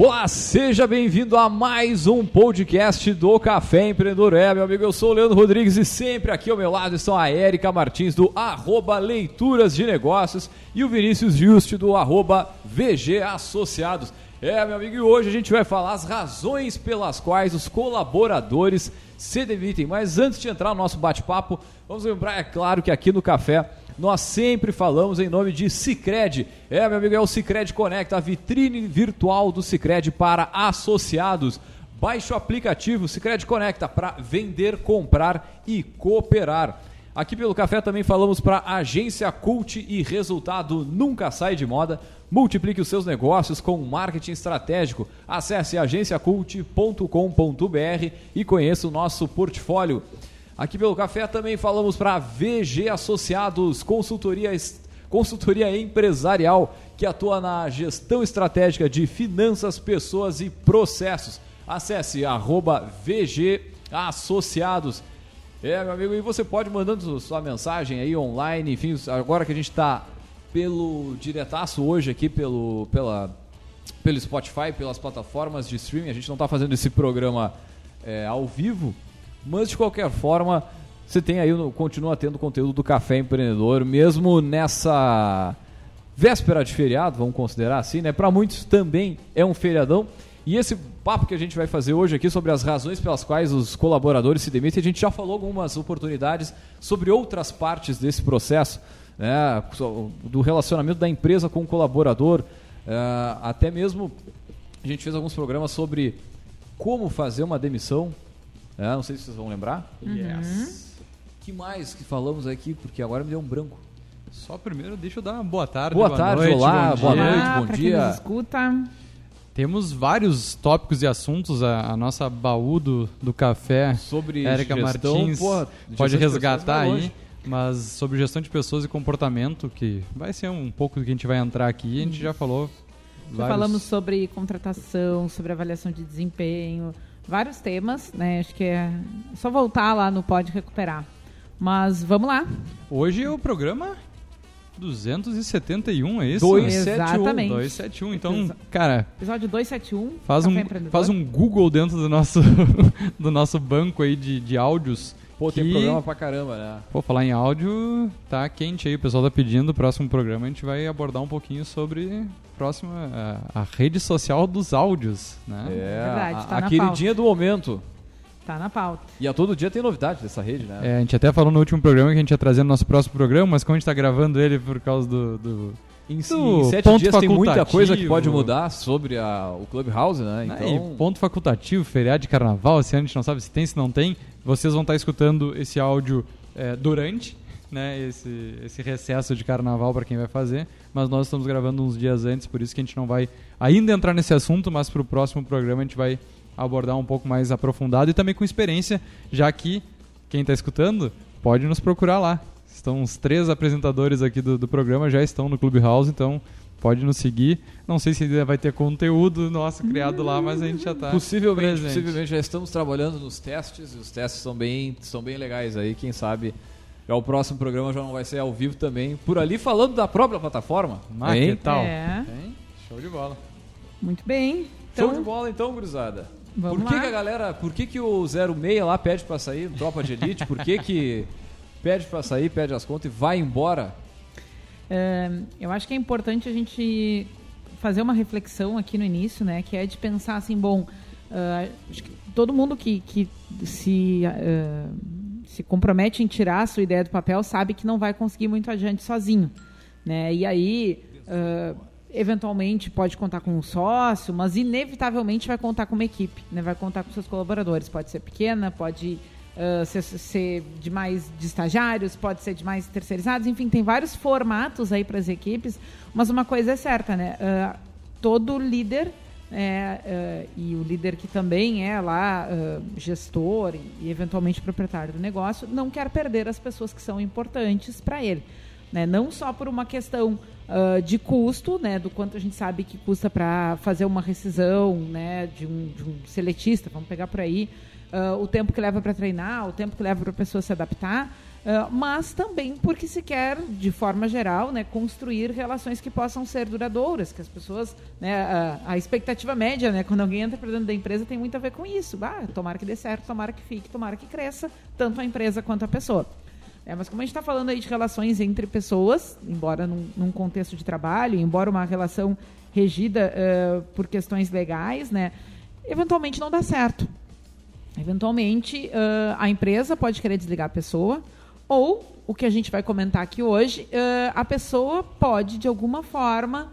Olá, seja bem-vindo a mais um podcast do Café Empreendedor. É, meu amigo, eu sou o Leandro Rodrigues e sempre aqui ao meu lado estão a Érica Martins do arroba Leituras de Negócios e o Vinícius Juste do arroba VG Associados. É, meu amigo, e hoje a gente vai falar as razões pelas quais os colaboradores se demitem. Mas antes de entrar no nosso bate-papo, vamos lembrar, é claro, que aqui no Café nós sempre falamos em nome de Cicred. É, meu amigo, é o Cicred Conecta, a vitrine virtual do Cicred para associados. Baixe o aplicativo Cicred Conecta para vender, comprar e cooperar. Aqui pelo café também falamos para Agência Cult e resultado nunca sai de moda. Multiplique os seus negócios com marketing estratégico. Acesse agenciacult.com.br e conheça o nosso portfólio. Aqui pelo café também falamos para VG Associados, consultoria, consultoria empresarial que atua na gestão estratégica de finanças, pessoas e processos. Acesse arroba VG Associados. É, meu amigo, e você pode mandando sua mensagem aí online, enfim, agora que a gente está pelo diretaço hoje aqui, pelo, pela, pelo Spotify, pelas plataformas de streaming, a gente não está fazendo esse programa é, ao vivo, mas de qualquer forma, você tem aí, continua tendo conteúdo do Café Empreendedor, mesmo nessa véspera de feriado, vamos considerar assim, né? Para muitos também é um feriadão. E esse papo que a gente vai fazer hoje aqui sobre as razões pelas quais os colaboradores se demitem, a gente já falou algumas oportunidades sobre outras partes desse processo, né? do relacionamento da empresa com o colaborador, é, até mesmo a gente fez alguns programas sobre como fazer uma demissão, é, não sei se vocês vão lembrar. Uhum. Yes. que mais que falamos aqui? Porque agora me deu um branco. Só primeiro deixa eu dar uma boa tarde. Boa, boa tarde, noite, olá, boa dia. noite, bom pra dia. Quem nos escuta. Temos vários tópicos e assuntos. A, a nossa baú do, do café, sobre Érica gestão, Martins, porra, pode resgatar aí. Mas sobre gestão de pessoas e comportamento, que vai ser um pouco do que a gente vai entrar aqui, a gente já falou. Já vários... falamos sobre contratação, sobre avaliação de desempenho, vários temas, né? Acho que é só voltar lá no Pode Recuperar. Mas vamos lá. Hoje é o programa 271, é isso? 271. Exatamente. 271. Então, cara, Episódio 271. faz um, faz um Google dentro do nosso, do nosso banco aí de, de áudios. Pô, tem que- programa pra caramba, né? Pô, falar em áudio, tá quente aí, o pessoal tá pedindo. O próximo programa a gente vai abordar um pouquinho sobre próxima, a, a rede social dos áudios, né? É, Verdade, a, tá a na queridinha do momento. Tá na pauta. E a todo dia tem novidade dessa rede, né? É, a gente até falou no último programa que a gente ia trazer no nosso próximo programa, mas como a gente tá gravando ele por causa do. do Em, Do em sete ponto dias tem muita coisa que pode mudar sobre a, o Clubhouse, né? né, Então, e ponto facultativo, feriado de carnaval, esse ano a gente não sabe se tem, se não tem. Vocês vão estar escutando esse áudio é, durante né, esse, esse recesso de carnaval para quem vai fazer, mas nós estamos gravando uns dias antes, por isso que a gente não vai ainda entrar nesse assunto, mas para o próximo programa a gente vai abordar um pouco mais aprofundado e também com experiência, já que quem está escutando pode nos procurar lá. Estão os três apresentadores aqui do, do programa, já estão no Clubhouse, então pode nos seguir. Não sei se ainda vai ter conteúdo nosso criado lá, mas a gente já está possivelmente, presente. possivelmente já estamos trabalhando nos testes e os testes são bem, são bem legais aí. Quem sabe já o próximo programa já não vai ser ao vivo também. Por ali falando da própria plataforma. Ah, hein? que tal? É. Hein? Show de bola. Muito bem. Show Então, de bola então, gurizada. Vamos por que, lá. que a galera, por que, que o 06 lá pede pra sair, tropa de elite? Por que que pede pra sair, pede as contas e vai embora? Eu acho que é importante a gente fazer uma reflexão aqui no início, né? Que é de pensar assim, bom, que todo mundo que, que se, ah, se compromete em tirar a sua ideia do papel sabe que não vai conseguir muito adiante sozinho, né? E aí, ah, eventualmente pode contar com um sócio, mas inevitavelmente vai contar com uma equipe, né? Vai contar com seus colaboradores. Pode ser pequena, pode ah, ser, de mais de estagiários, pode ser de mais terceirizados, enfim, tem vários formatos aí para as equipes, mas uma coisa é certa, né? Ah, todo líder é, ah, e o líder que também é lá ah, gestor e, e eventualmente proprietário do negócio não quer perder as pessoas que são importantes para ele, né? Não só por uma questão uh, de custo, né, do quanto a gente sabe que custa para fazer uma rescisão, né, de um, de um seletista, vamos pegar por aí, uh, o tempo que leva para treinar, o tempo que leva para a pessoa se adaptar, uh, mas também porque se quer, de forma geral, né, construir relações que possam ser duradouras, que as pessoas, né, a, a expectativa média, né, quando alguém entra para dentro da empresa tem muito a ver com isso. Ah, tomara que dê certo, tomara que fique, tomara que cresça, tanto a empresa quanto a pessoa. É, mas como a gente está falando aí de relações entre pessoas, embora num, num, contexto de trabalho, embora uma relação regida uh, por questões legais, né, eventualmente não dá certo. Eventualmente, uh, a empresa pode querer desligar a pessoa, ou, o que a gente vai comentar aqui hoje, uh, a pessoa pode, de alguma forma,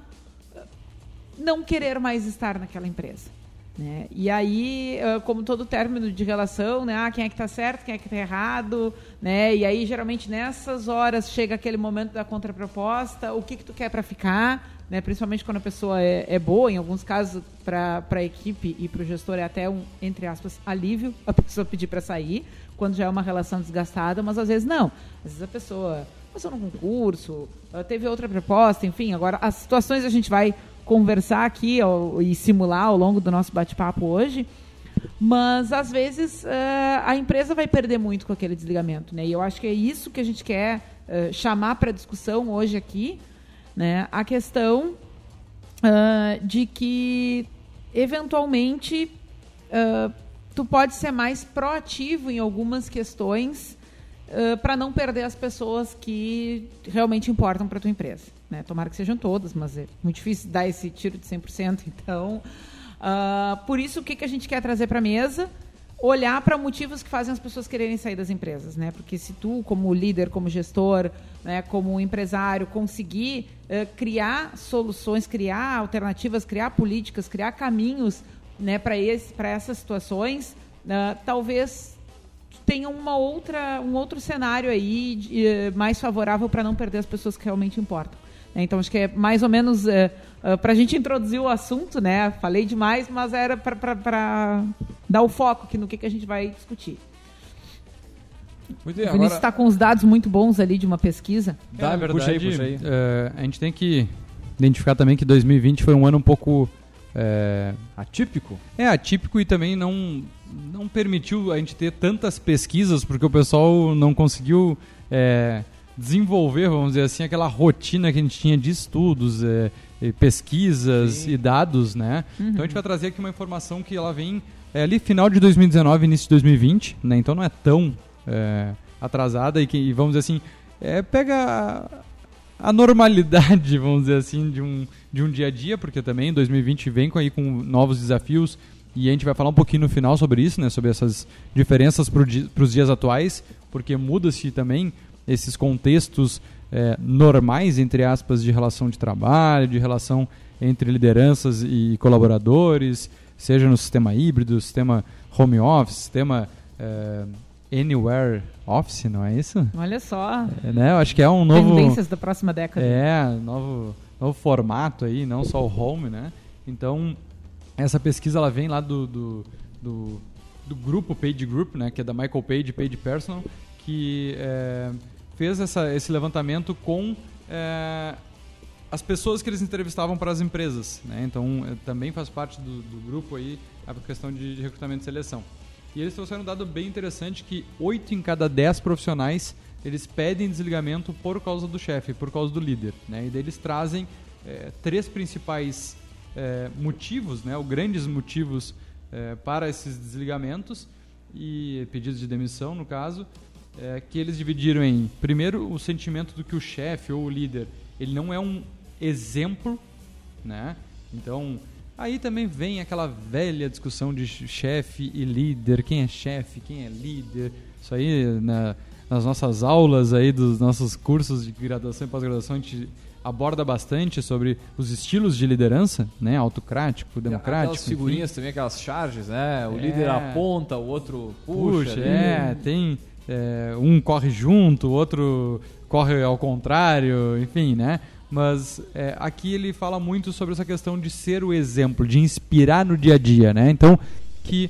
não querer mais estar naquela empresa. Né? E aí, como todo término de relação, né? ah, quem é que está certo, quem é que está errado, né? e aí geralmente nessas horas chega aquele momento da contraproposta, o que, que tu quer para ficar, né? principalmente quando a pessoa é, é boa, em alguns casos para a equipe e para o gestor é até um, entre aspas, alívio a pessoa pedir para sair, quando já é uma relação desgastada, mas às vezes não. Às vezes a pessoa passou num concurso, teve outra proposta, enfim, agora as situações a gente vai conversar aqui ó, e simular ao longo do nosso bate-papo hoje. Mas às vezes uh, a empresa vai perder muito com aquele desligamento, né? E eu acho que é isso que a gente quer uh, chamar para discussão hoje aqui, né? A questão uh, de que eventualmente tu pode ser mais proativo em algumas questões para não perder as pessoas que realmente importam para tua empresa. Né? Tomara que sejam todas, mas é muito difícil dar esse tiro de 100%. Então, uh, por isso, o que, que a gente quer trazer para a mesa? Olhar para motivos que fazem as pessoas quererem sair das empresas, né? Porque se tu, como líder, como gestor, né, como empresário, conseguir uh, criar soluções, criar alternativas, criar políticas, criar caminhos né, para essas situações, uh, talvez tenha uma outra, um outro cenário aí de, mais favorável para não perder as pessoas que realmente importam. É, então, acho que é mais ou menos é, é para a gente introduzir o assunto, né? Falei demais, mas era para dar o foco aqui no que, que a gente vai discutir. Muito bem, o Vinícius está agora... com os dados muito bons ali de uma pesquisa. Dá, é, verdade. Puxa aí, puxa aí. Uh, a gente tem que identificar também que 2020 foi um ano um pouco... É... Atípico? É, atípico e também não, não permitiu a gente ter tantas pesquisas, porque o pessoal não conseguiu... É, desenvolver, vamos dizer assim, aquela rotina que a gente tinha de estudos, é, pesquisas Sim. e dados, né? Uhum. Então a gente vai trazer aqui uma informação que ela vem é, ali final de 2019, início de 2020, né? Então não é tão é, atrasada e que, e vamos dizer assim, é, pega a, a, normalidade, vamos dizer assim, de um, de um dia a dia, porque também 2020 vem com, aí, com novos desafios e a gente vai falar um pouquinho no final sobre isso, né? Sobre essas diferenças para os dias atuais, porque muda-se também esses contextos é, normais, entre aspas, de relação de trabalho, de relação entre lideranças e colaboradores, seja no sistema híbrido, sistema home office, sistema é, anywhere office, não é isso? Olha só. É, né? Eu acho que é um novo tendências da próxima década. É, novo novo formato aí, não só o home, né? Então essa pesquisa ela vem lá do, do, do, do grupo Page Group, né? Que é da Michael Page, Page Personal, que é, fez essa, esse levantamento com é, as pessoas que eles entrevistavam para as empresas. Né? Então, é, também faz parte do, do, grupo aí a questão de, de recrutamento e seleção. E eles trouxeram um dado bem interessante que 8 em cada 10 profissionais eles pedem desligamento por causa do chefe, por causa do líder. Né? E daí eles trazem é, três principais é, motivos, né? ou grandes motivos é, para esses desligamentos e pedidos de demissão, no caso, é, que eles dividiram em, primeiro, o sentimento do que o chefe ou o líder, ele não é um exemplo, né? Então, aí também vem aquela velha discussão de chefe e líder, quem é chefe, quem é líder. Isso aí, na, nas nossas aulas aí dos nossos cursos de graduação e pós-graduação, a gente aborda bastante sobre os estilos de liderança, né? Autocrático, democrático. Aquelas figurinhas enfim. também, aquelas charges, né? O é. líder aponta, o outro puxa. puxa é, tem é, um corre junto, o outro corre ao contrário, enfim, né? Mas é, aqui ele fala muito sobre essa questão de ser o exemplo, de inspirar no dia a dia, né? Então, que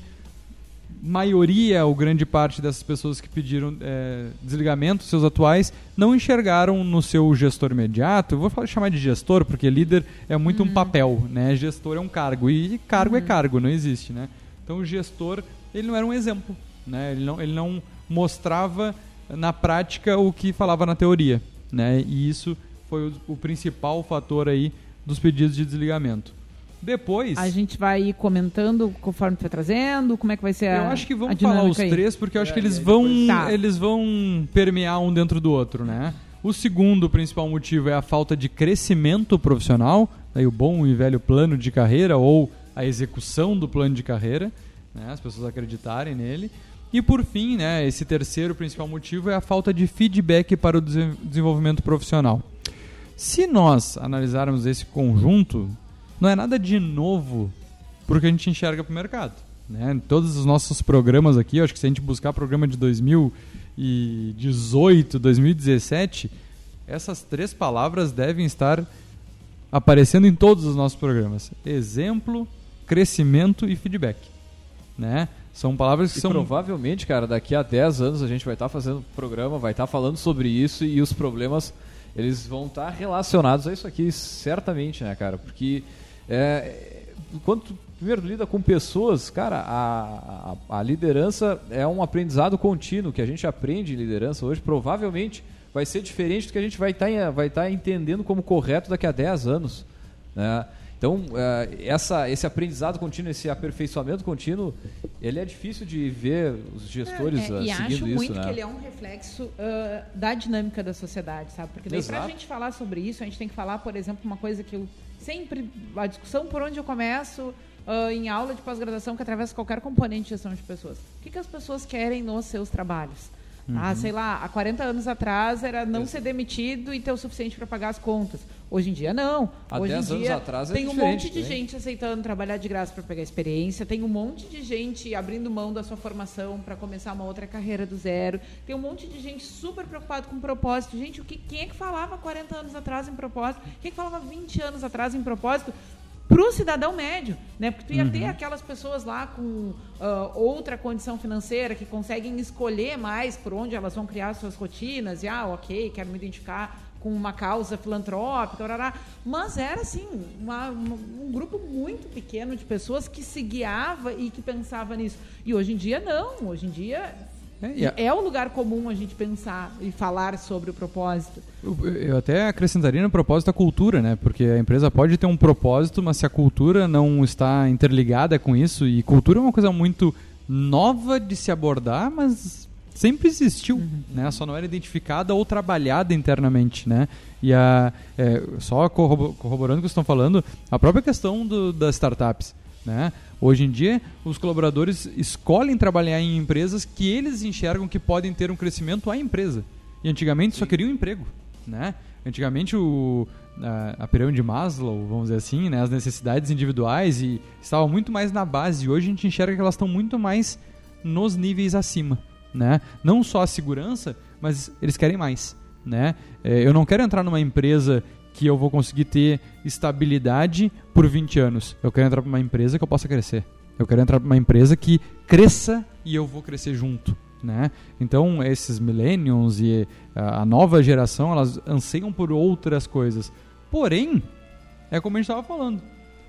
maioria ou grande parte dessas pessoas que pediram é, desligamento, seus atuais, não enxergaram no seu gestor imediato. Vou falar, chamar de gestor, porque líder é muito um papel, né? Gestor é um cargo. E cargo é cargo, não existe, né? Então o gestor, ele não era um exemplo, né? Ele não, ele não mostrava na prática o que falava na teoria, né? E isso foi o, o principal fator aí dos pedidos de desligamento. Depois, A gente vai ir comentando conforme tu trazendo, como é que vai ser a eu acho que vamos falar os aí? três, porque eu acho É, que eles aí vão, depois- Tá. eles vão permear um dentro do outro, né? O segundo principal motivo é a falta de crescimento profissional, daí o bom e velho plano de carreira ou a execução do plano de carreira, né? As pessoas acreditarem nele. E por fim, né, esse terceiro principal motivo é a falta de feedback para o desen- desenvolvimento profissional. Se nós analisarmos esse conjunto, não é nada de novo porque a gente enxerga para o mercado. Né? Todos os nossos programas aqui, acho que se a gente buscar programa de 2018, 2017, essas três palavras devem estar aparecendo em todos os nossos programas: exemplo, crescimento e feedback. Né? São palavras que E são provavelmente, cara, daqui a 10 anos a gente vai estar fazendo programa, vai estar falando sobre isso e os problemas eles vão estar relacionados a isso aqui, certamente, né, cara? Porque é, quando tu primeiro lida com pessoas, cara, a, a, a liderança é um aprendizado contínuo que a gente aprende em liderança hoje, provavelmente vai ser diferente do que a gente vai estar vai estar entendendo como correto daqui a 10 anos, né? Então, eh, essa, esse aprendizado contínuo, esse aperfeiçoamento contínuo, ele é difícil de ver os gestores É, ah, e seguindo acho isso, muito né? que ele é um reflexo ah, da dinâmica da sociedade, sabe? Porque daí pra Exato. gente falar sobre isso, a gente tem que falar, por exemplo, uma coisa que eu sempre. A discussão por onde eu começo ah, em aula de pós-graduação que atravessa qualquer componente de gestão de pessoas. O que, que as pessoas querem nos seus trabalhos? Uhum. Ah, sei lá, há 40 anos atrás era não ser demitido e ter o suficiente para pagar as contas. Hoje em dia, não. Há Hoje 10 em anos dia, atrás é tem um monte de também. gente aceitando trabalhar de graça para pegar experiência, tem um monte de gente abrindo mão da sua formação para começar uma outra carreira do zero, tem um monte de gente super preocupado com propósito. Gente, o que, quem é que falava 40 anos atrás em propósito? Quem é que falava 20 anos atrás em propósito? Para o cidadão médio, né? Porque tu ia Uhum. ter aquelas pessoas lá com ah, outra condição financeira que conseguem escolher mais por onde elas vão criar suas rotinas e ah, ok, quero me identificar com uma causa filantrópica, orará. mas era assim uma- uma- um grupo muito pequeno de pessoas que se guiava e que pensava nisso. E hoje em dia não, hoje em dia É, é o lugar comum a gente pensar e falar sobre o propósito. Eu, eu até acrescentaria no propósito a cultura, né? Porque a empresa pode ter um propósito, mas se a cultura não está interligada com isso, e cultura é uma coisa muito nova de se abordar, mas sempre existiu, né? Só não era identificada ou trabalhada internamente, né? E a, é, só corrobo- corroborando o que estão falando, a própria questão do- das startups, né? Hoje em dia, os colaboradores escolhem trabalhar em empresas que eles enxergam que podem ter um crescimento à empresa. E antigamente só queriam um emprego, né? Antigamente o a, a pirâmide de Maslow, vamos dizer assim, né, as necessidades individuais e estavam muito mais na base. E hoje a gente enxerga que elas estão muito mais nos níveis acima, né? Não só a segurança, mas eles querem mais, né? É, eu não quero entrar numa empresa que eu vou conseguir ter estabilidade por 20 anos. Eu quero entrar para uma empresa que eu possa crescer. Eu quero entrar para uma empresa que cresça e eu vou crescer junto, né? Então, esses millennials e a nova geração, elas anseiam por outras coisas. Porém, é como a gente estava falando.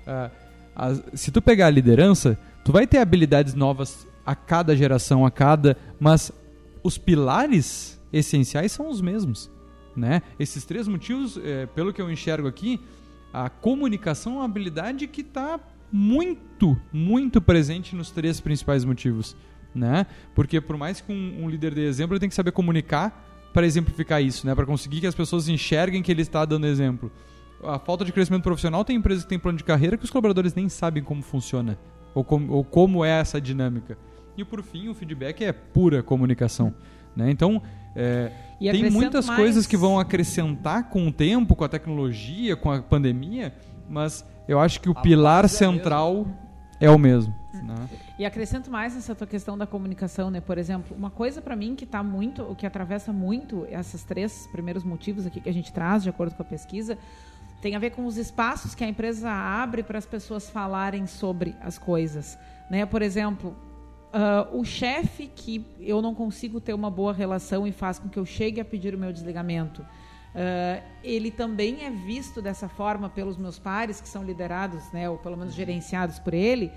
ah, as- se tu pegar a liderança, tu vai ter habilidades novas a cada geração, a cada, mas os pilares essenciais são os mesmos, né? Esses três motivos, eh, pelo que eu enxergo aqui, a comunicação é uma habilidade que está muito, muito presente nos três principais motivos, né? Porque por mais que um, um líder dê exemplo, ele tem que saber comunicar para exemplificar isso, né? Para conseguir que as pessoas enxerguem que ele está dando exemplo. A falta de crescimento profissional tem empresas que têm plano de carreira que os colaboradores nem sabem como funciona ou, com, ou como é essa dinâmica. E por fim, o feedback é pura comunicação, né? Então, é, E tem muitas mais- coisas que vão acrescentar com o tempo, com a tecnologia, com a pandemia, mas eu acho que o A pilar é central é o mesmo. Né? E acrescento mais nessa tua questão da comunicação, né? Por exemplo, uma coisa para mim que tá muito, o que atravessa muito esses três primeiros motivos aqui que a gente traz, de acordo com a pesquisa, tem a ver com os espaços que a empresa abre para as pessoas falarem sobre as coisas, né? Por exemplo, ah, o chefe que eu não consigo ter uma boa relação e faz com que eu chegue a pedir o meu desligamento, ah, ele também é visto dessa forma pelos meus pares que são liderados, né, ou pelo menos gerenciados por ele.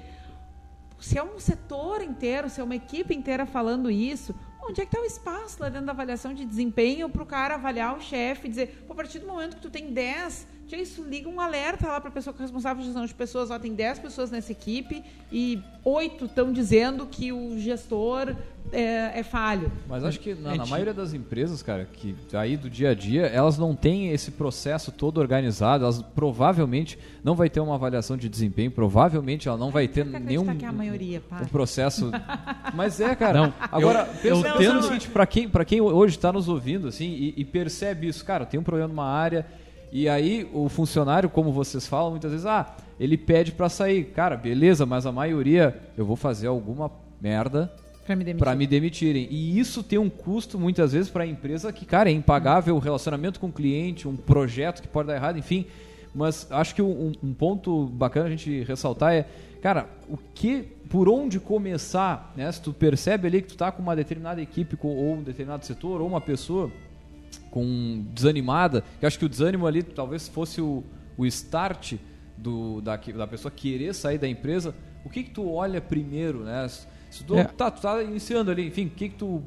Se é um setor inteiro, se é uma equipe inteira falando isso, onde é que está o espaço lá dentro da avaliação de desempenho para o cara avaliar o chefe e dizer, "Pô, a partir do momento que tu tem 10, já isso liga um alerta lá para a pessoa que é responsável por gestão de pessoas, ó, tem 10 pessoas nessa equipe e oito estão dizendo que o gestor é, é falho. Mas acho que na, É na maioria das empresas, cara, que aí do dia a dia, elas não têm esse processo todo organizado, elas provavelmente não vai ter uma avaliação de desempenho, provavelmente ela não vai ter nenhum que é a maioria, pá. um processo. Mas é, cara. Não, Agora, eu- pensa eu pensa tendo- no seguinte, pra quem, pra quem hoje está nos ouvindo assim e, e percebe isso, cara, tem um problema numa área e aí o funcionário, como vocês falam muitas vezes, ah, ele pede pra sair. Cara, beleza, mas a maioria eu vou fazer alguma merda Pra me demitir. para me demitirem. E isso tem um custo muitas vezes para a empresa que, cara, é impagável, o relacionamento com o cliente, um projeto que pode dar errado, enfim. Mas acho que um, um ponto bacana a gente ressaltar é, cara, o que, por onde começar, né? Se tu percebe ali que tu tá com uma determinada equipe com, ou um determinado setor ou uma pessoa com desanimada, eu acho que o desânimo ali talvez fosse o, o start do, da, da pessoa querer sair da empresa, o que que tu olha primeiro, né? Se tu, É. tá, tu tá iniciando ali, enfim, o que que tu...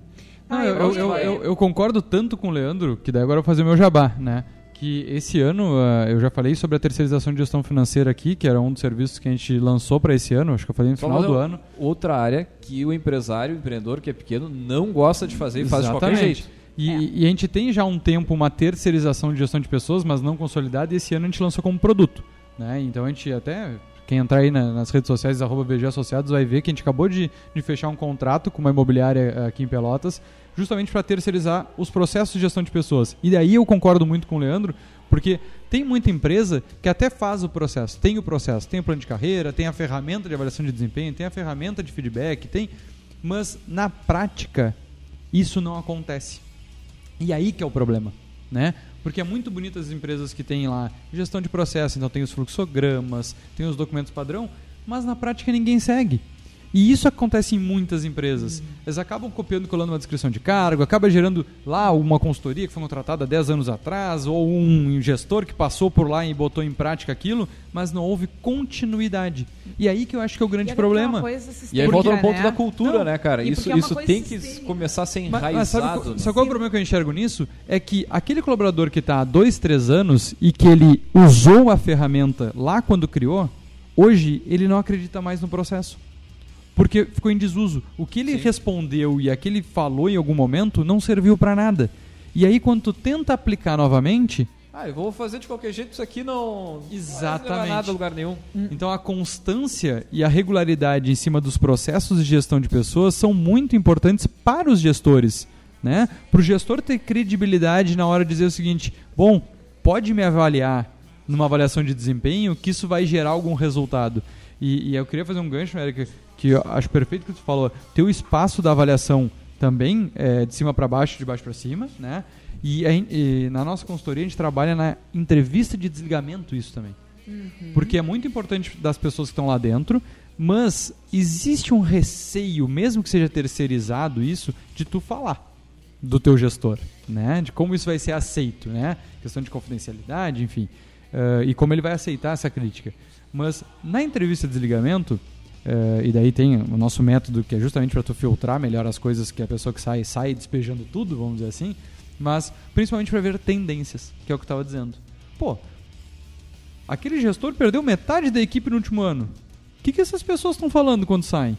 Não, Ah, eu, eu- eu, eu, concordo tanto com o Leandro, que daí agora eu vou fazer meu jabá, né? Que esse ano, ah, eu já falei sobre a terceirização de gestão financeira aqui, que era um dos serviços que a gente lançou para esse ano, acho que eu falei no Só final do ano. Outra área que o empresário, o empreendedor que é pequeno, não gosta de fazer e faz de qualquer jeito. E, É. e a gente tem já há um tempo uma terceirização de gestão de pessoas, mas não consolidada, e esse ano a gente lançou como produto. Né? Então a gente até. Quem entrar aí na- nas redes sociais, arroba VG Associados, vai ver que a gente acabou de, de fechar um contrato com uma imobiliária eh, aqui em Pelotas, justamente para terceirizar os processos de gestão de pessoas. E daí eu concordo muito com o Leandro, porque tem muita empresa que até faz o processo, tem o processo, tem o plano de carreira, tem a ferramenta de avaliação de desempenho, tem a ferramenta de feedback, tem. Mas na prática, isso não acontece. E aí que é o problema, né? Porque é muito bonito as empresas que têm lá gestão de processo, então tem os fluxogramas, tem os documentos padrão, mas na prática ninguém segue. E isso acontece em muitas empresas. Eles acabam copiando e colando uma descrição de cargo, acaba gerando lá uma consultoria que foi contratada 10 anos atrás, ou um gestor que passou por lá e botou em prática aquilo, mas não houve continuidade. E aí que eu acho que é o E grande é daquela problema. E aí volta no ponto né? da cultura, Não, né, cara? e Isso, é isso tem que sistêmica. começar a ser Mas, enraizado. mas sabe, qual- né? sabe qual é o problema que eu enxergo nisso? É que aquele colaborador que está há dois, três anos e que ele usou a ferramenta lá quando criou, hoje ele não acredita mais no processo. Porque ficou em desuso. O que ele Sim. respondeu e aquele falou em algum momento não serviu para nada. E aí quando tu tenta aplicar novamente, Ah, eu vou fazer de qualquer jeito, isso aqui não... Exatamente. Não nada a lugar nenhum. Então a constância e a regularidade em cima dos processos de gestão de pessoas são muito importantes para os gestores, né? Para o gestor ter credibilidade na hora de dizer o seguinte: bom, pode me avaliar numa avaliação de desempenho que isso vai gerar algum resultado. E, e eu queria fazer um gancho, Eric, que eu acho perfeito que tu falou. Ter o espaço da avaliação também é, de cima para baixo, de baixo para cima, né? E, e na nossa consultoria a gente trabalha na entrevista de desligamento isso também. Porque é muito importante das pessoas que estão lá dentro, mas existe um receio, mesmo que seja terceirizado isso, de tu falar do teu gestor, né? De como isso vai ser aceito, né? Questão de confidencialidade, enfim. eh, e como ele vai aceitar essa crítica. Mas na entrevista de desligamento, eh, e daí tem o nosso método que é justamente para tu filtrar melhor as coisas que a pessoa que sai sai despejando tudo, vamos dizer assim, mas principalmente para ver tendências, que é o que eu estava dizendo. Pô, aquele gestor perdeu metade da equipe no último ano. O que, que essas pessoas estão falando quando saem?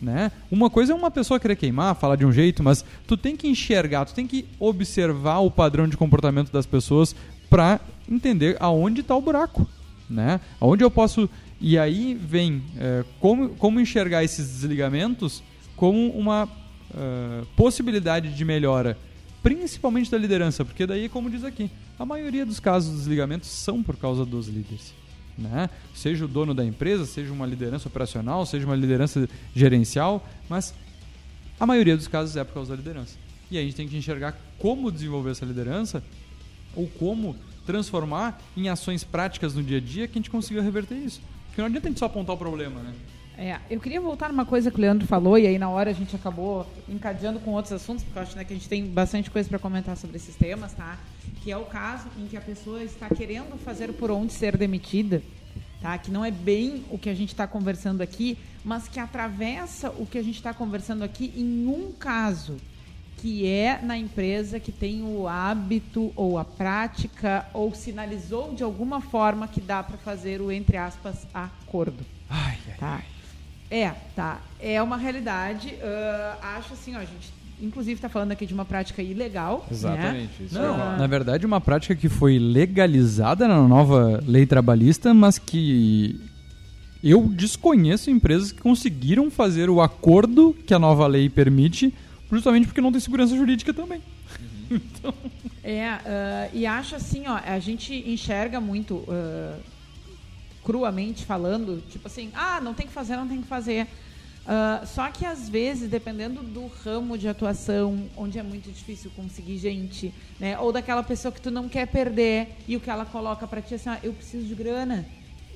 Né? Uma coisa é uma pessoa querer queimar, falar de um jeito, mas tu tem que enxergar, tu tem que observar o padrão de comportamento das pessoas para entender aonde está o buraco, né? Aonde eu posso e aí vem é, como, como enxergar esses desligamentos como uma eh, possibilidade de melhora, principalmente da liderança, porque daí, como diz aqui, a maioria dos casos de desligamentos são por causa dos líderes. Né? Seja o dono da empresa, seja uma liderança operacional, seja uma liderança gerencial, mas a maioria dos casos é por causa da liderança. E aí a gente tem que enxergar como desenvolver essa liderança ou como transformar em ações práticas no dia a dia que a gente consiga reverter isso. Porque não adianta a gente só apontar o problema, né? É, eu queria voltar numa coisa que o Leandro falou, e aí na hora a gente acabou encadeando com outros assuntos, porque eu acho né, que a gente tem bastante coisa para comentar sobre esses temas, tá? Que é o caso em que a pessoa está querendo fazer por onde ser demitida, tá? Que não é bem o que a gente está conversando aqui, mas que atravessa o que a gente está conversando aqui em um caso, que é na empresa que tem o hábito ou a prática ou sinalizou de alguma forma que dá para fazer o entre aspas acordo. Ai, ai, Tá. É, tá. É uma realidade. ah, acho assim, ó, a gente inclusive está falando aqui de uma prática ilegal. Exatamente. Né? Isso Não, é na verdade, uma prática que foi legalizada na nova lei trabalhista, mas que eu desconheço empresas que conseguiram fazer o acordo que a nova lei permite, justamente porque não tem segurança jurídica também. É, ah, e acho assim, ó, a gente enxerga muito ah, cruamente falando, tipo assim, ah, não tem que fazer, não tem que fazer. Ah, só que às vezes, dependendo do ramo de atuação, onde é muito difícil conseguir gente, né? Ou daquela pessoa que tu não quer perder e o que ela coloca pra ti é assim, ah, eu preciso de grana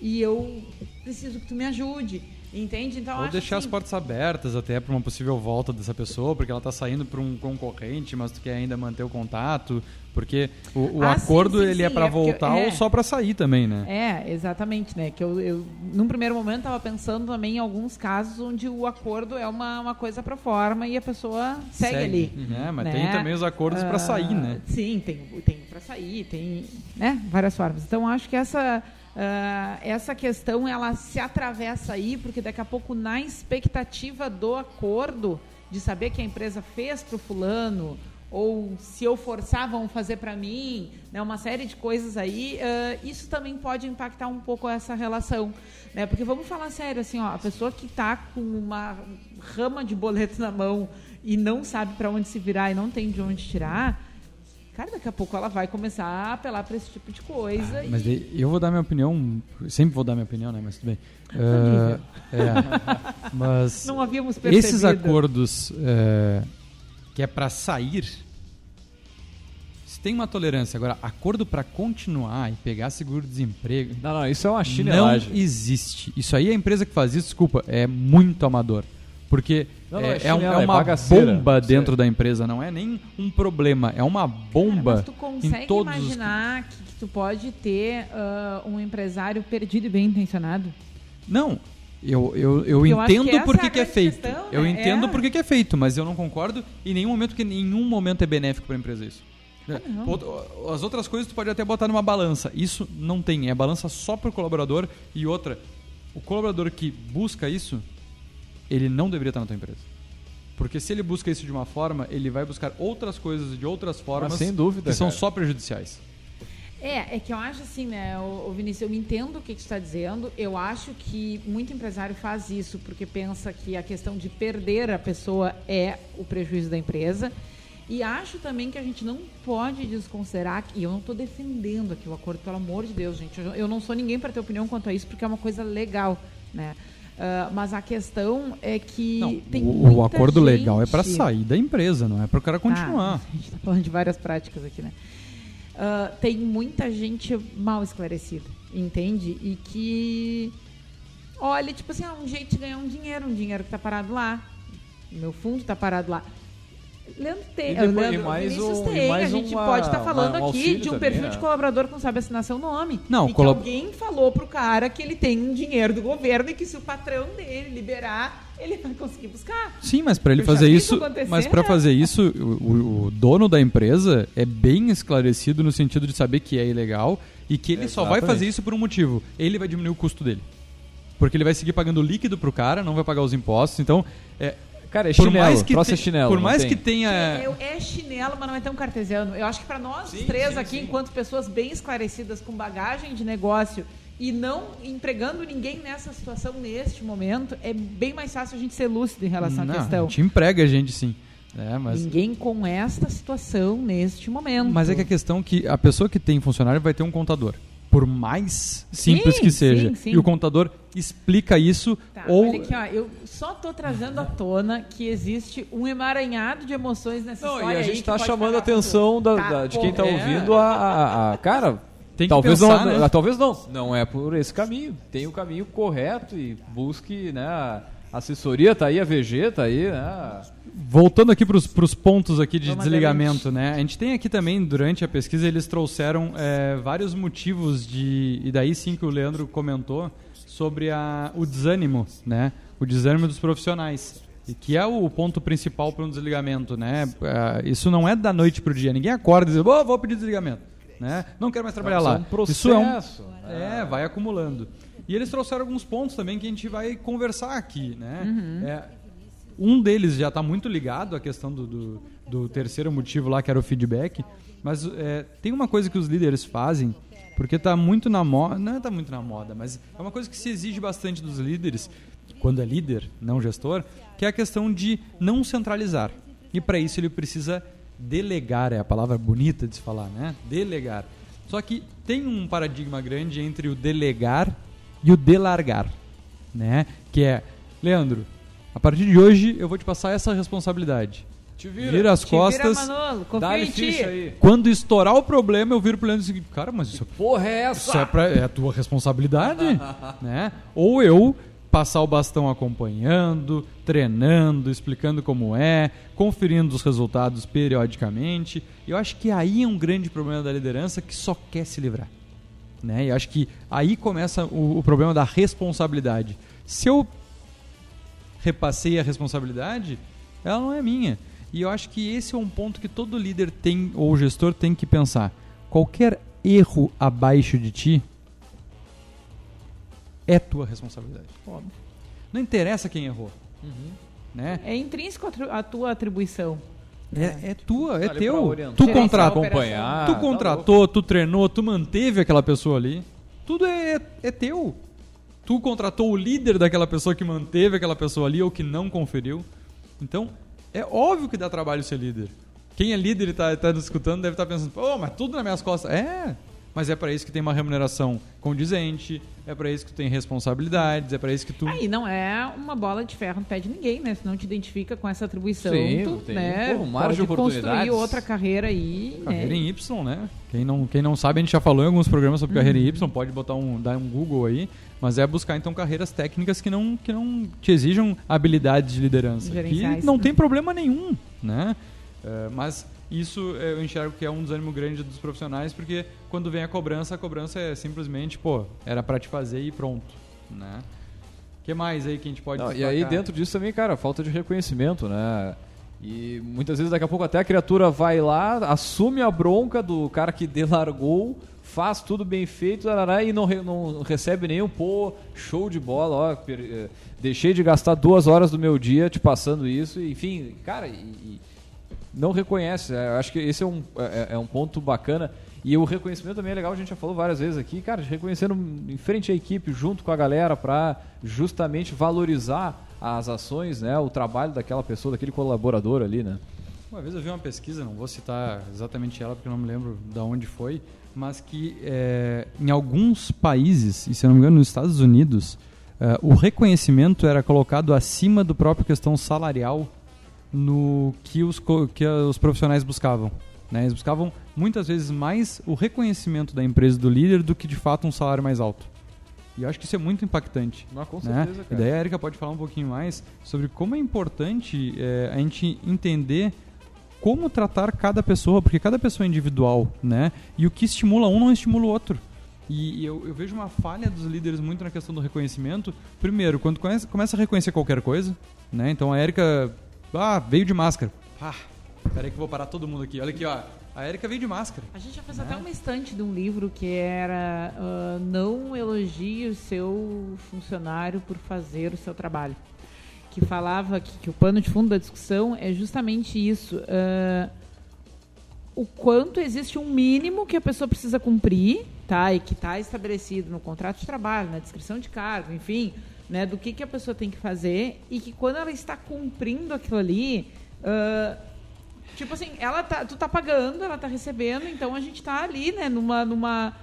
e eu preciso que tu me ajude, entende? Então Ou deixar assim, as portas abertas até para uma possível volta dessa pessoa, porque ela está saindo para um concorrente, mas tu quer ainda manter o contato, porque o, o Ah, sim, acordo sim, ele é sim, para é voltar é. ou só para sair também, né? É, exatamente, né? Que eu, eu num primeiro momento estava pensando também em alguns casos onde o acordo é uma, uma coisa pro forma e a pessoa segue, ali. né? Mas né? tem também os acordos para Ah, sair, né? Sim, tem, tem para sair, tem né, várias formas. Então acho que essa ah, essa questão ela se atravessa aí porque daqui a pouco na expectativa do acordo de saber que a empresa fez para o fulano ou se eu forçar vão fazer para mim, né, uma série de coisas aí, ah, isso também pode impactar um pouco essa relação, né? Porque vamos falar sério assim, ó, a pessoa que está com uma rama de boleto na mão e não sabe para onde se virar e não tem de onde tirar, cara, daqui a pouco ela vai começar a apelar para esse tipo de coisa. Ah, Mas e... daí eu vou dar minha opinião, sempre vou dar minha opinião, né? Mas tudo bem. Ah, é, mas Não havíamos percebido. esses acordos é, que é para sair, se tem uma tolerância. Agora, acordo para continuar e pegar seguro-desemprego, Não, não, isso é uma não chinelagem. existe. Isso aí a empresa que faz isso, desculpa, é muito amador. Porque Não, não, é, é é um- é é uma bagaceira. bomba dentro é. da empresa, não é nem um problema, é uma bomba Mas tu consegue em todos os imaginar que, que tu pode ter ah, um empresário perdido e bem intencionado? Não, eu, eu, eu eu entendo que por é que, a que é feito. questão, eu né? entendo É. por que, que é feito, mas eu não concordo em nenhum momento que em nenhum momento é benéfico para a empresa isso. É, Ah. Outra- As outras coisas tu pode até botar numa balança. Isso não tem, é balança só para o colaborador e outra, o colaborador que busca isso, ele não deveria estar na tua empresa. Porque se ele busca isso de uma forma, ele vai buscar outras coisas de outras formas sem dúvida, que são cara. só prejudiciais. É, é que eu acho assim, né, o, Vinícius, eu entendo o que tu está dizendo. Eu acho que muito empresário faz isso porque pensa que a questão de perder a pessoa é o prejuízo da empresa. E acho também que a gente não pode desconsiderar, que- e eu não estou defendendo aqui o acordo, pelo amor de Deus, gente. Eu, eu não sou ninguém para ter opinião quanto a isso, porque é uma coisa legal, né? Ah, mas a questão é que Não, tem o, o acordo legal é para gente- sair da empresa, não é para o cara continuar. a gente está falando de várias práticas aqui, né? Ah, tem muita gente mal esclarecida, entende? E que olha, tipo assim, ah, um jeito de ganhar um dinheiro, um dinheiro que tá parado lá. Meu fundo tá parado lá. Leandro tem, E depois- Leandro, e mais um- e tem. mais a gente uma- pode estar falando uma- um aqui de um também, perfil né? de colaborador com sabe assinação no nome. Não, e colab- que alguém falou pro cara que ele tem um dinheiro do governo e que se o patrão dele liberar, ele vai conseguir buscar. Sim, mas para ele Eu já fazer isso, mas para né? fazer isso, o, o- dono da empresa é bem esclarecido no sentido de saber que é ilegal e que ele só vai fazer isso por um motivo. Ele vai diminuir o custo dele. Porque ele vai seguir pagando líquido pro cara, não vai pagar os impostos. Então, é, Cara, é por chinelo. mais que troço é te- chinelo. por mais tem. que tenha é chinelo, mas não é tão cartesiano. Eu acho que para nós Sim, três sim, aqui, sim. enquanto pessoas bem esclarecidas, com bagagem de negócio e não empregando ninguém nessa situação neste momento, é bem mais fácil a gente ser lúcido em relação não, à questão. a gente emprega a gente sim. É, mas Ninguém com esta situação neste momento. Mas é que a questão é que a pessoa que tem funcionário vai ter um contador. Por mais simples Sim, que seja. sim, sim. E o contador explica isso Tá, ou olha aqui, ó, eu só tô trazendo à tona que existe um emaranhado de emoções nessa Não, história e a gente tá pode chamando a atenção da, Tá, da- de quem tá correto. ouvindo a, a- a- Cara, Tem que talvez pensar, não, né? talvez não, não é por esse caminho. Tem o caminho correto e busque, né, a assessoria tá aí, a VG tá aí, né? Voltando aqui para os pontos aqui de Vamos desligamento, né? A gente tem aqui também, durante a pesquisa, eles trouxeram é, vários motivos de... E daí sim que o Leandro comentou sobre a, o desânimo, né? O desânimo dos profissionais. E que é o ponto principal para um desligamento, né? É, isso não é da noite para o dia. Ninguém acorda e diz, oh, vou pedir desligamento. Né? Não quero mais trabalhar lá. Isso é um processo. Isso é um, é, vai acumulando. E eles trouxeram alguns pontos também que a gente vai conversar aqui, né? É, um deles já está muito ligado à questão do, do, do terceiro motivo lá, que era o feedback. Mas é, tem uma coisa que os líderes fazem, porque está muito na moda. Não está muito na moda, mas é uma coisa que se exige bastante dos líderes, quando é líder, não gestor, que é a questão de não centralizar. E para isso ele precisa delegar, é a palavra bonita de se falar, né? Delegar. Só que tem um paradigma grande entre o delegar e o delargar, né? Que é, Leandro, a partir de hoje eu vou te passar essa responsabilidade. Te Vira, as Te costas. vira, Manolo, confia em ti. aí. Quando estourar o problema, eu viro pro Leandro e digo, cara, mas isso, Porra é essa? isso é, pra, é a tua responsabilidade, né? Ou eu passar o bastão acompanhando, treinando, explicando como é, conferindo os resultados periodicamente. Eu acho que aí é um grande problema da liderança que só quer se livrar. Né? E acho que aí começa o, o problema da responsabilidade. Se eu repassei a responsabilidade, ela não é minha. E eu acho que esse é um ponto que todo líder tem, ou gestor tem que pensar. Qualquer erro abaixo de ti é tua responsabilidade. Óbvio. Não interessa quem errou. Né? É intrínseco a tua atribuição. É, é tua, é Ali pra teu. Tu acompanhar. tu tá contratou, tu treinou, tu manteve aquela pessoa ali. Tudo é, é teu. Tu contratou o líder daquela pessoa que manteve aquela pessoa ali ou que não conferiu. Então, é óbvio que dá trabalho ser líder. Quem é líder e tá, tá nos escutando deve estar pensando, pô, mas tudo nas minhas costas. É, mas é para isso que tem uma remuneração condizente, é para isso que tu tem responsabilidades, é para isso que tu... Aí não é uma bola de ferro no pé de ninguém, né? Se não te identifica com essa atribuição, Sim, tu, tem, né? pô, margem de pode construir oportunidades. outra carreira aí, Carreira né? em Y, né? Quem não, quem não sabe, a gente já falou em alguns programas sobre carreira em Y, pode botar um, dar um Google aí, mas é buscar então carreiras técnicas que não, que não te exijam habilidades de liderança. Que Gerenciais. não tem problema nenhum, né? É, mas isso é, eu enxergo que é um desânimo grande dos profissionais, porque quando vem a cobrança, a cobrança é simplesmente, pô, era pra te fazer e pronto, né? Que mais aí que a gente pode Não, e aí dentro disso também, cara, falta de reconhecimento, né? E muitas vezes daqui a pouco até a criatura vai lá, assume a bronca do cara que delargou, faz tudo bem feito tarará, e não, não recebe nenhum, pô, show de bola, ó, per- eh, deixei de gastar duas horas do meu dia te passando isso, enfim, cara, e não reconhece. É, Eu acho que esse é um, é, é um ponto bacana. E o reconhecimento também é legal, a gente já falou várias vezes aqui, cara, reconhecendo em frente à equipe, junto com a galera, para justamente valorizar as ações, né, o trabalho daquela pessoa, daquele colaborador ali, né? Uma vez eu vi uma pesquisa, não vou citar exatamente ela porque eu não me lembro de onde foi, mas que é, em alguns países, e se eu não me engano nos Estados Unidos, é, o reconhecimento era colocado acima do próprio questão salarial no que os, que os profissionais buscavam. né? Eles buscavam muitas vezes mais o reconhecimento da empresa do líder do que de fato um salário mais alto. E eu acho que isso é muito impactante Mas com né? certeza, E cara. daí a Erika pode falar um pouquinho mais sobre como é importante é, a gente entender como tratar cada pessoa, porque cada pessoa é individual, né? E o que estimula um não estimula o outro. E, e eu, eu vejo uma falha dos líderes muito na questão do reconhecimento. Primeiro, quando começa, começa a reconhecer qualquer coisa, né? Então a Erika, ah, veio de máscara. Ah, peraí que eu vou parar todo mundo aqui. Olha aqui, ó. A Erika veio de máscara. A gente já fez até uma estante de um livro que era ah, Não elogie o seu funcionário por fazer o seu trabalho. Que falava que, que o pano de fundo da discussão é justamente isso. ah, o quanto existe um mínimo que a pessoa precisa cumprir, tá? E que está estabelecido no contrato de trabalho, na descrição de cargo, enfim, né? Do que, que a pessoa tem que fazer e que quando ela está cumprindo aquilo ali, ah, tipo assim, ela tá, tu tá pagando, ela tá recebendo, então a gente tá ali, né? Numa, numa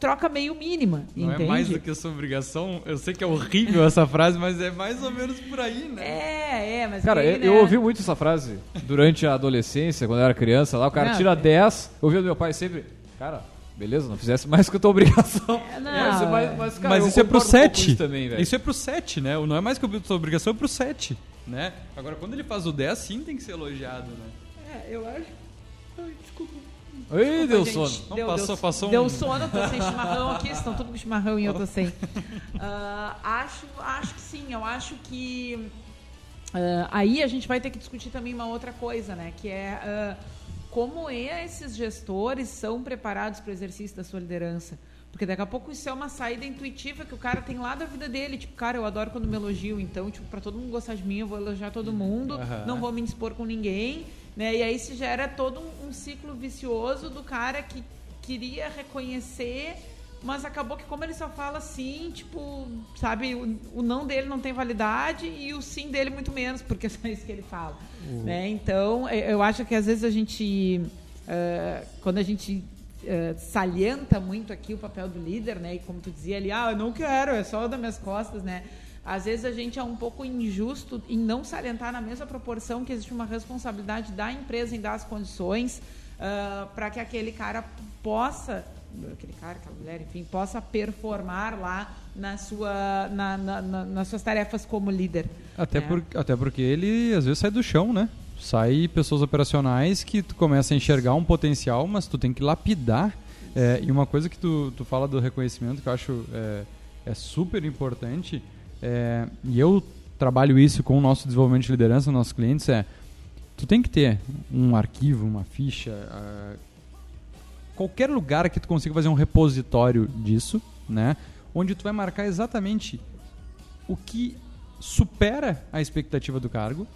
troca meio mínima, Não entende? é mais do que a sua obrigação. Eu sei que é horrível essa frase, mas é mais ou menos por aí, né? É, é, mas Cara, que, eu, né? eu ouvi muito essa frase durante a adolescência, quando eu era criança lá, o cara Não, tira é. 10, eu ouvi do meu pai sempre, cara, beleza? Não fizesse mais que a tua obrigação. É, não. Mas, mas, mas, cara, Mas eu isso é pro concordo um pouco com 7. Isso, também, velho. isso é pro 7, né? Não é mais que a tua obrigação, é pro 7. Né? Agora, quando ele faz o 10, sim tem que ser elogiado, né? É, eu acho. Ai, desculpa. Ei, deu gente. sono. Não, Deu, passou- deu, passou um- deu sono, tô sem chimarrão aqui, estão tudo com chimarrão e eu tô sem. Ah, acho, acho que sim, eu acho que ah, aí a gente vai ter que discutir também uma outra coisa, né? Que é ah, como esses gestores são preparados para o exercício da sua liderança. Porque daqui a pouco isso é uma saída intuitiva que o cara tem lá da vida dele. Tipo, cara, eu adoro quando me elogio, então, tipo, para todo mundo gostar de mim, eu vou elogiar todo mundo, Aham. não vou me indispor com ninguém. Né? E aí se gera todo um, um ciclo vicioso do cara que queria reconhecer, mas acabou que como ele só fala sim, tipo, sabe, o, o não dele não tem validade e o sim dele muito menos, porque é só isso que ele fala. Né? Então, eu eu acho que às vezes a gente, eh, quando a gente eh, salienta muito aqui o papel do líder, né? E como tu dizia ali, ah, eu não quero, é só das minhas costas, né? Às vezes a gente é um pouco injusto em não salientar na mesma proporção que existe uma responsabilidade da empresa em dar as condições para que aquele cara possa, aquele cara, aquela mulher, enfim, possa performar lá na sua, na, na- na- nas suas tarefas como líder. Até, É. por, até porque ele às vezes sai do chão, né? Sai pessoas operacionais que tu começa a enxergar um potencial, mas tu tem que lapidar. É, e uma coisa que tu, tu fala do reconhecimento que eu acho é, é super importante, é, e eu trabalho isso com o nosso desenvolvimento de liderança, nossos clientes, é tu tem que ter um arquivo, uma ficha, ah, qualquer lugar que tu consiga fazer um repositório disso, né? Onde tu vai marcar exatamente o que supera a expectativa do cargo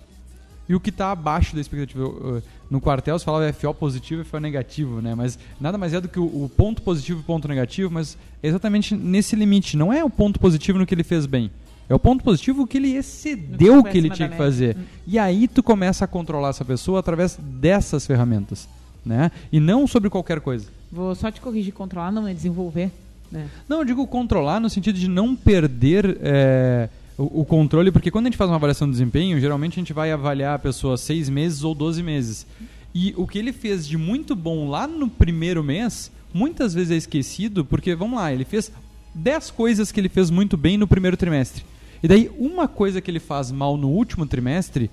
e o que está abaixo da expectativa. No quartel se falava FO positivo e FO negativo, né? Mas nada mais é do que o, ponto positivo e o ponto negativo, mas é exatamente nesse limite. Não é o ponto positivo no que ele fez bem. É o ponto positivo que ele excedeu o que ele tinha que fazer. E aí tu começa a controlar essa pessoa através dessas ferramentas, né? E não sobre qualquer coisa. Vou só te corrigir, controlar não é desenvolver. Né? Não, eu digo controlar no sentido de não perder é, o, o controle, porque quando a gente faz uma avaliação de desempenho, geralmente a gente vai avaliar a pessoa seis meses ou 12 meses. E o que ele fez de muito bom lá no primeiro mês, muitas vezes é esquecido, porque, vamos lá, ele fez 10 coisas que ele fez muito bem no primeiro trimestre. E daí, uma coisa que ele faz mal no último trimestre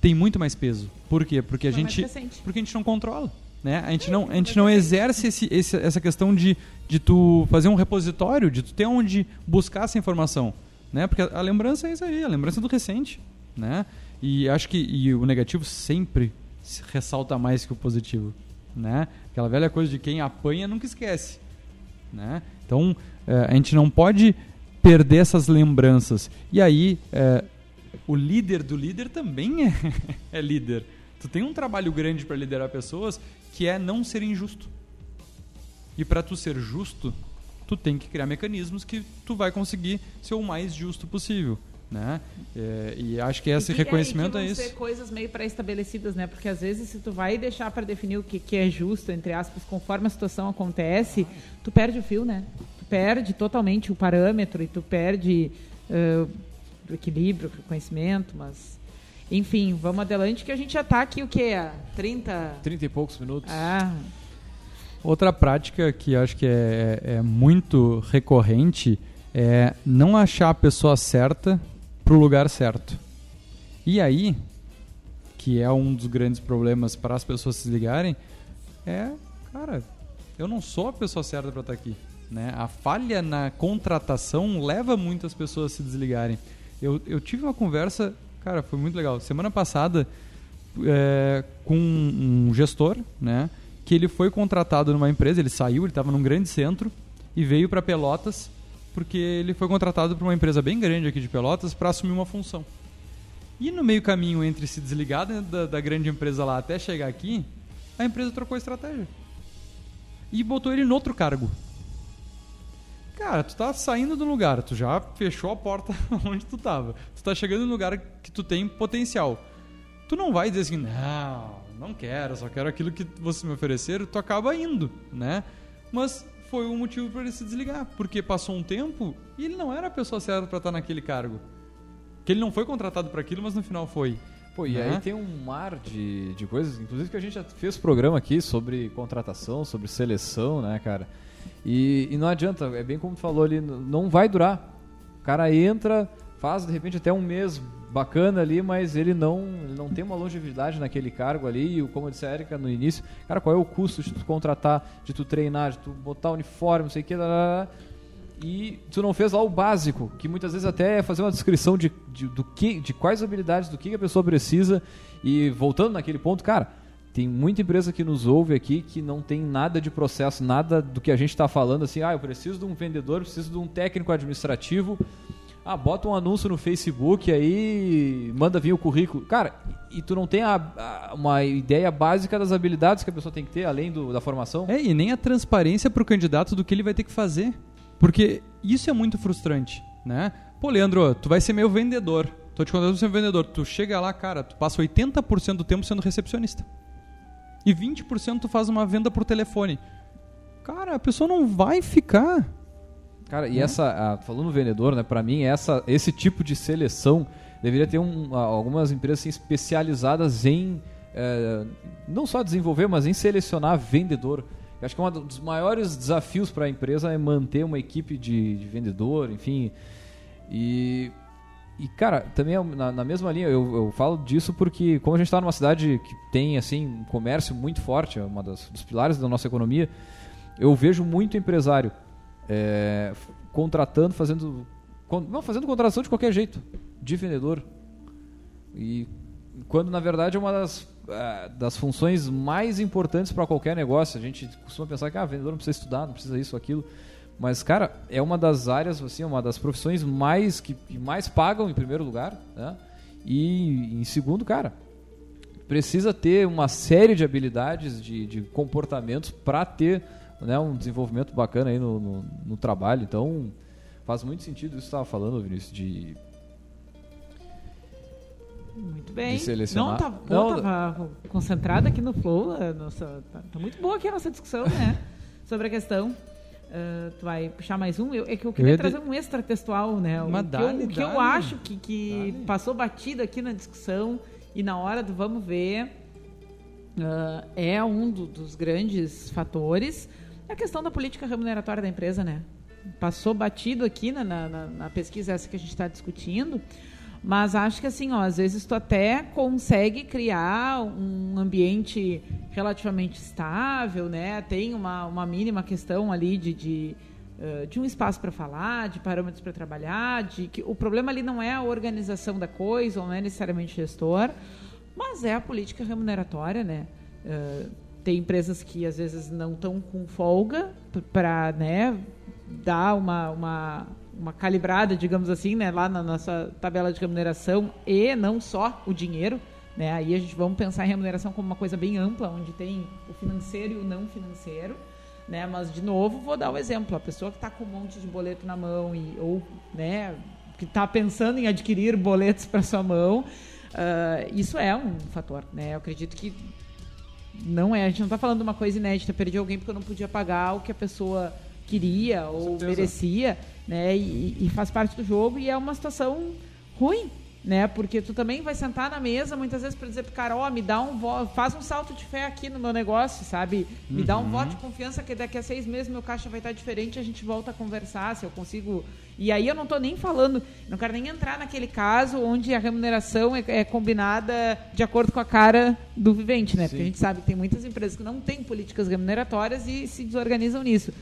tem muito mais peso. Por quê? Porque a gente porque a gente não controla. Né? A gente não, a gente não exerce esse, esse- essa questão de, de tu fazer um repositório, de tu ter onde buscar essa informação. Né? Porque a, a lembrança é isso aí, a lembrança é do recente. Né? E acho que e o negativo sempre se ressalta mais que o positivo. Né? Aquela velha coisa de quem apanha nunca esquece. Né? Então eh, a gente não pode perder essas lembranças. E aí eh, o líder do líder também é, é líder. Tu tem um trabalho grande para liderar pessoas que é não ser injusto. E para tu ser justo, tu tem que criar mecanismos que tu vai conseguir ser o mais justo possível, né? É, e acho que esse E que- reconhecimento é, que vão isso. ser coisas meio pré-estabelecidas, né? Porque às vezes se tu vai deixar para definir o que, que é justo, entre aspas, conforme a situação acontece, tu perde o fio, né? Tu perde totalmente o parâmetro e tu perde eh, o equilíbrio, o conhecimento, mas... Enfim, vamos adelante que a gente já tá aqui, o quê? Há 30... 30 e poucos minutos. Ah, Outra prática que acho que é, é muito recorrente é não achar a pessoa certa pro lugar certo. E aí, que é um dos grandes problemas para as pessoas se ligarem, é, cara, eu não sou a pessoa certa para estar aqui. Né? A falha na contratação leva muitas pessoas a se desligarem. Eu, eu tive uma conversa, cara, foi muito legal. Semana passada, é, com um gestor, né? Que ele foi contratado numa empresa, ele saiu, ele estava num grande centro e veio para Pelotas porque ele foi contratado por uma empresa bem grande aqui de Pelotas para assumir uma função. E no meio caminho entre se desligar da, da- da grande empresa lá até chegar aqui, a empresa trocou a estratégia e botou ele no outro cargo. Cara, tu tá saindo do lugar, tu já fechou a porta onde tu tava. Tu tá chegando no lugar que tu tem potencial. Tu não vai dizer assim, não, não quero, só quero aquilo que vocês me ofereceram, tu acaba indo, né? Mas foi um motivo para ele se desligar, porque passou um tempo e ele não era a pessoa certa para estar naquele cargo. Que ele não foi contratado para aquilo, mas no final foi. Pô, e né? aí tem um mar de, de coisas, inclusive que a gente já fez programa aqui sobre contratação, sobre seleção, né, cara? E, e não adianta, é bem como tu falou ali, não vai durar. O cara entra, faz de repente até um mês bacana ali, mas ele não, ele não tem uma longevidade naquele cargo ali. E o- como disse a Erika no início, cara, qual é o custo de tu contratar, de tu treinar, de tu botar uniforme, não sei o que, lá, lá, lá, e tu não fez lá o básico, que muitas vezes até é fazer uma descrição de, de, do que, de quais habilidades, do que a pessoa precisa. E voltando naquele ponto, cara, tem muita empresa que nos ouve aqui que não tem nada de processo, nada do que a gente está falando, assim, ah, eu preciso de um vendedor, preciso de um técnico administrativo. Ah, bota um anúncio no Facebook aí, manda vir o currículo. Cara, e tu não tem a- a- uma ideia básica das habilidades que a pessoa tem que ter, além do, da formação? É, e nem a transparência pro candidato do que ele vai ter que fazer. Porque isso é muito frustrante, né? Pô, Leandro, tu vai ser meu vendedor. Tô te contratando pra ser meu vendedor. Tu chega lá, cara, tu passa 80% do tempo sendo recepcionista. E 20% tu faz uma venda por telefone. Cara, a pessoa não vai ficar. Cara, e essa, a- falando vendedor, né, para mim essa, esse tipo de seleção deveria ter um, algumas empresas assim, especializadas em eh, não só desenvolver, mas em selecionar vendedor. Acho que um dos maiores desafios para a empresa é manter uma equipe de, de vendedor, enfim. E, e cara, também é na, na mesma linha, eu, eu falo disso porque como a gente está numa cidade que tem assim um comércio muito forte, é das, dos pilares da nossa economia, eu vejo muito empresário é, contratando, fazendo. Não, fazendo contratação de qualquer jeito, de vendedor. E quando na verdade é uma das, das funções mais importantes para qualquer negócio. A gente costuma pensar que ah, vendedor não precisa estudar, não precisa isso, aquilo. Mas, cara, é uma das áreas, assim, uma das profissões mais que, que mais pagam em primeiro lugar, né? E em segundo, cara, precisa ter uma série de habilidades, de, de comportamentos para ter né, um desenvolvimento bacana aí no, no, no trabalho. Então, faz muito sentido isso que você estava falando, Vinícius, de Muito bem. De selecionar. Não, tá, pô, Não, tava concentrada aqui no flow. Nossa, tá, tá muito boa aqui a nossa discussão, né? Sobre a questão. Ah, tu vai puxar mais um? Eu, é que eu queria ia trazer de- um extra textual, né? O que, eu, que eu acho que, que passou batido aqui na discussão e na hora do vamos ver ah, é um do- dos grandes fatores é a questão da política remuneratória da empresa, né? Passou batido aqui na, na- na- na pesquisa essa que a gente está discutindo, mas acho que assim, ó, às vezes tu até consegue criar um ambiente relativamente estável, né? Tem uma, uma mínima questão ali de, de, eh, de um espaço para falar, de parâmetros para trabalhar, de que o problema ali não é a organização da coisa, ou não é necessariamente gestor, mas é a política remuneratória, né? Eh, tem empresas que às vezes não estão com folga para né, dar uma, uma, uma calibrada, digamos assim, né, lá na nossa tabela de remuneração e não só o dinheiro. Né? Aí a gente vamos pensar em remuneração como uma coisa bem ampla, onde tem o financeiro e o não financeiro. Né? Mas, de novo, vou dar o exemplo. A pessoa que está com um monte de boleto na mão e, ou né, que está pensando em adquirir boletos para sua mão, ah, isso é um fator. Né? Eu acredito que não é, a gente não está falando de uma coisa inédita, perdi alguém porque eu não podia pagar o que a pessoa queria ou merecia, né? E, e faz parte do jogo e é uma situação ruim, né? Porque tu também vai sentar na mesa muitas vezes para dizer pro cara, ó, me dá um vo- faz um salto de fé aqui no meu negócio, sabe? Me dá um Uhum. voto de confiança que daqui a seis meses meu caixa vai estar diferente, a gente volta a conversar, se eu consigo. E aí eu não tô nem falando, não quero nem entrar naquele caso onde a remuneração é, é combinada de acordo com a cara do vivente, né? Porque Sim. a gente sabe que tem muitas empresas que não têm políticas remuneratórias e se desorganizam nisso.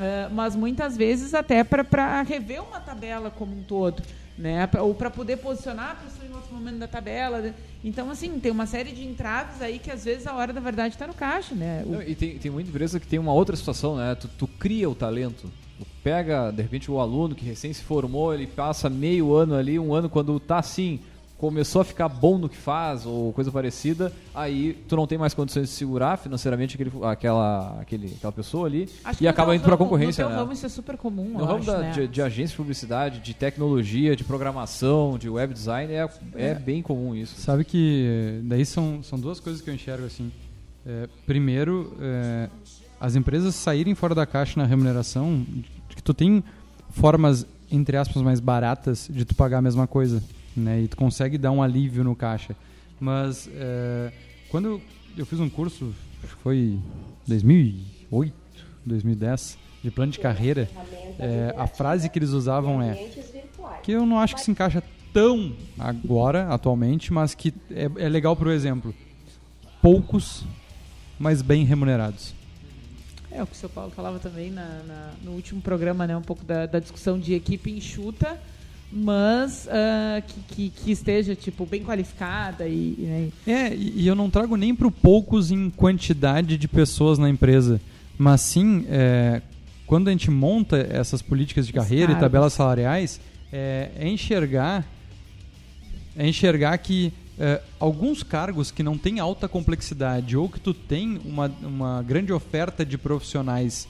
É, mas muitas vezes até para rever uma tabela como um todo. Né? Ou para poder posicionar a pessoa em outro momento da tabela. né? Então, assim, tem uma série de entraves aí que às vezes a hora da verdade está no caixa. Né? O- e tem, tem muita empresa que tem uma outra situação, né? Tu, tu cria o talento. Pega, de repente, o aluno que recém se formou, ele passa meio ano ali, um ano quando tá assim, começou a ficar bom no que faz ou coisa parecida, aí tu não tem mais condições de segurar financeiramente aquele, aquela, aquele, aquela pessoa ali Acho e acaba indo pra ramo- concorrência, No teu né? ramo isso é super comum, No ramo acho, da- né? de, de agência de publicidade, de tecnologia, de programação, de web design, é, é bem comum isso. Sabe que eh, daí são, são duas coisas que eu enxergo assim. É, primeiro, é, as empresas saírem fora da caixa na remuneração, que tu tem formas, entre aspas, mais baratas de tu pagar a mesma coisa, né? E tu consegue dar um alívio no caixa. Mas é, quando eu fiz um curso, acho que foi 2008, 2010, de plano de carreira, é, a frase que eles usavam é que eu não acho que se encaixa tão agora, atualmente, mas que é, é legal para o exemplo. Poucos, mas bem remunerados. É o que o seu Paulo falava também na, na, no último programa, né? Um pouco da, da discussão de equipe enxuta, mas uh, que, que, que, esteja tipo bem qualificada e, né? é e, e eu não trago nem para poucos em quantidade de pessoas na empresa, mas sim é, quando a gente monta essas políticas de carreira e tabelas salariais é, é enxergar é enxergar que é, alguns cargos que não têm alta complexidade ou que tu tem uma, uma grande oferta de profissionais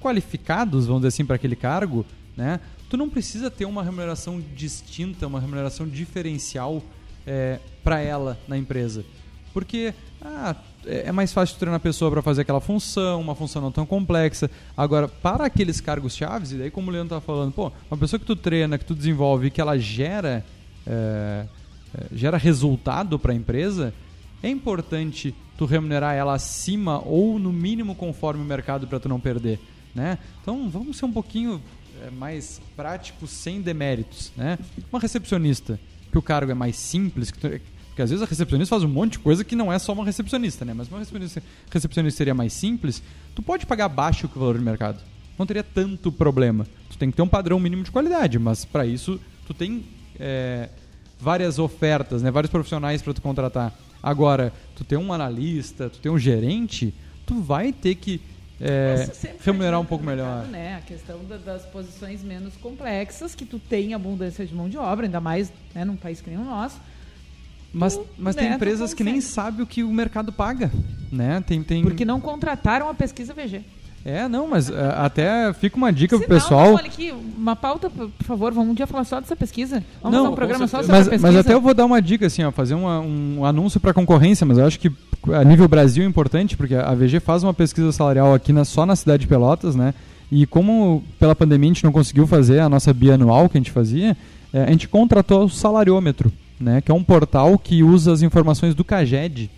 qualificados, vamos dizer assim, para aquele cargo, né? Tu não precisa ter uma remuneração distinta, uma remuneração diferencial é, para ela na empresa. Porque ah, é, é mais fácil treinar a pessoa para fazer aquela função, uma função não tão complexa. Agora, para aqueles cargos chaves, e daí como o Leandro tá falando, pô, uma pessoa que tu treina, que tu desenvolve, que ela gera é, é, gera resultado para a empresa, é importante tu remunerar ela acima ou no mínimo conforme o mercado para tu não perder, né? Então vamos ser um pouquinho mais práticos sem deméritos, né? Uma recepcionista que o cargo é mais simples, que tu, porque às vezes a recepcionista faz um monte de coisa que não é só uma recepcionista, né? Mas uma recepcionista, recepcionista seria mais simples, tu pode pagar abaixo que o valor de mercado. Não teria tanto problema. Tu tem que ter um padrão mínimo de qualidade, mas para isso tu tem é, várias ofertas, né? Vários profissionais para tu contratar. Agora, tu tem um analista, tu tem um gerente, tu vai ter que é, remunerar um pouco melhor. Né? A questão da, das posições menos complexas, que tu tem abundância de mão de obra, ainda mais né, num país que nem o nosso. Mas, mas né, tem empresas que nem sabem o que o mercado paga. Né? Tem, tem... Porque não contrataram a pesquisa VG. É, não, mas uh, até fica uma dica Se pro pessoal. Não, olha aqui, uma pauta, por favor, vamos um dia falar só dessa pesquisa. Vamos não, fazer um programa só sobre mas, pesquisa. Mas até eu vou dar uma dica, assim, ó, fazer uma, um anúncio para concorrência, mas eu acho que a nível Brasil é importante, porque a VG faz uma pesquisa salarial aqui na, só na cidade de Pelotas, né? E como pela pandemia a gente não conseguiu fazer a nossa bianual que a gente fazia, é, a gente contratou o Salariômetro, né? Que é um portal que usa as informações do CAGED,